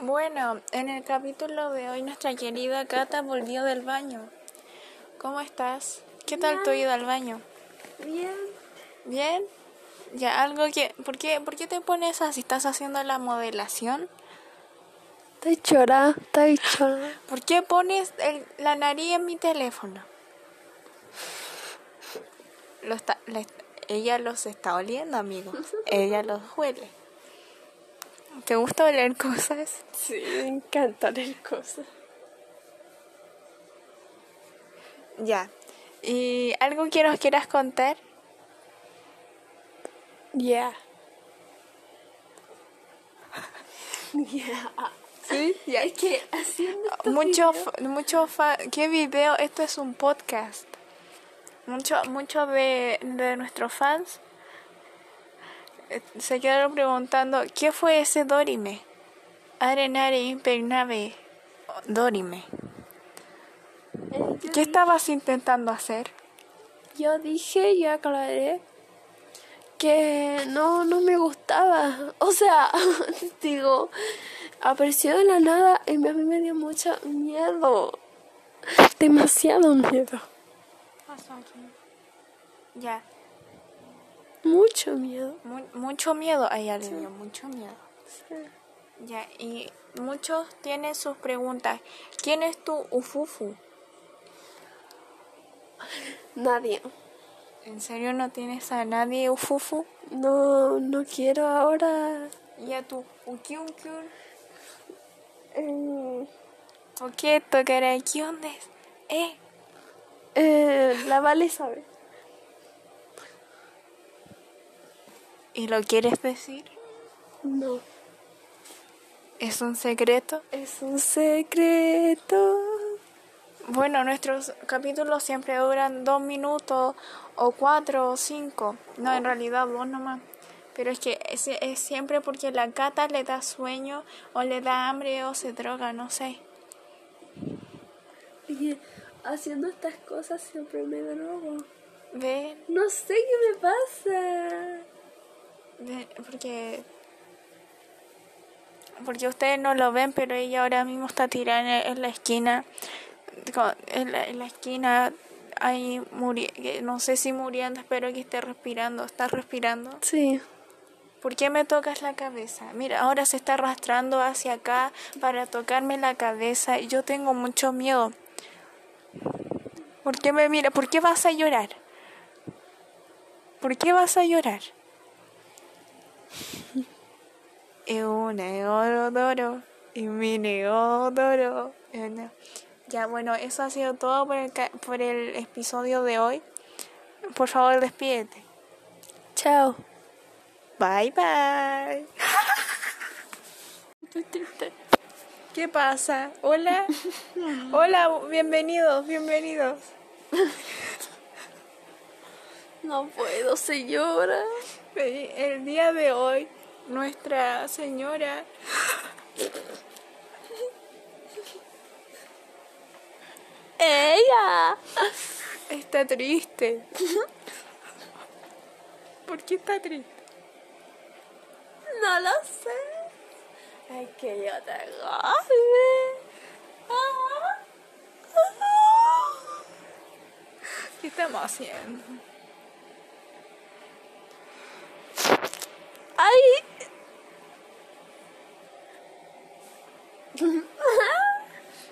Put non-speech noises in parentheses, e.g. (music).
Bueno, en el capítulo de hoy nuestra querida Cata volvió del baño. ¿Cómo estás? ¿Qué tal tu ida al baño? Bien. ¿Bien? Ya, algo que... ¿Por qué, ¿por qué te pones así? ¿Estás haciendo la modelación? Estoy chora, estoy chora. ¿Por qué pones el- la nariz en mi teléfono? Lo está, ella los está oliendo, amigo. (laughs) ella los huele. ¿Te gusta oler cosas? Sí, me encanta leer cosas. Ya. ¿Y algo que nos quieras contar? Yeah. (laughs) Yeah. Sí, ya. Es que haciendo Mucho, mucho fa- ¿Qué video? Esto es un podcast. Mucho, mucho de, de nuestros fans se quedaron preguntando, ¿qué fue ese Dorime? Arenare impregnable Dorime. Eh, ¿Qué estabas intentando hacer? yo dije y aclaré que no, no me gustaba. O sea, (laughs) digo, apareció de la nada y a mí me dio mucho miedo. Demasiado miedo. Ya, Mucho miedo. mu- mucho miedo. Ay, dio mucho miedo. Ya, y muchos tienen sus preguntas. ¿Quién es tu Ufufu? Nadie. ¿En serio no tienes a nadie Ufufu? No, no quiero ahora. ¿Y a tu Ukiunkyun? eh, ¿Por qué tocará? Eh, eh, la Vale sabe. ¿Y lo quieres decir? No. ¿Es un secreto? Es un secreto. Bueno, nuestros capítulos siempre duran dos minutos o cuatro o cinco. No, en realidad dos nomás. Pero es que es, es siempre porque la cata le da sueño o le da hambre o se droga, no sé. Y haciendo estas cosas siempre me drogo. Ven, No sé qué me pasa. Porque... Porque ustedes no lo ven, pero ella ahora mismo está tirada en, la esquina. En la, en la esquina, ahí no sé si muriendo, espero que esté respirando. ¿Está respirando? Sí. ¿Por qué me tocas la cabeza? Mira, ahora se está arrastrando hacia acá para tocarme la cabeza y yo tengo mucho miedo. ¿Por qué me mira? ¿Por qué vas a llorar? ¿Por qué vas a llorar? Euna, eodoro, y mi neodoro. Ya, bueno, eso ha sido todo por el, por el episodio de hoy. Por favor, despídete. Chao. Bye bye. (laughs) ¿Qué pasa? Hola. (laughs) Hola, bienvenidos, bienvenidos. No puedo, señora. El día de hoy, nuestra señora ¡Ella! está triste. ¿Por qué está triste? No lo sé. Ay, que yo te goce. ¿Qué estamos haciendo?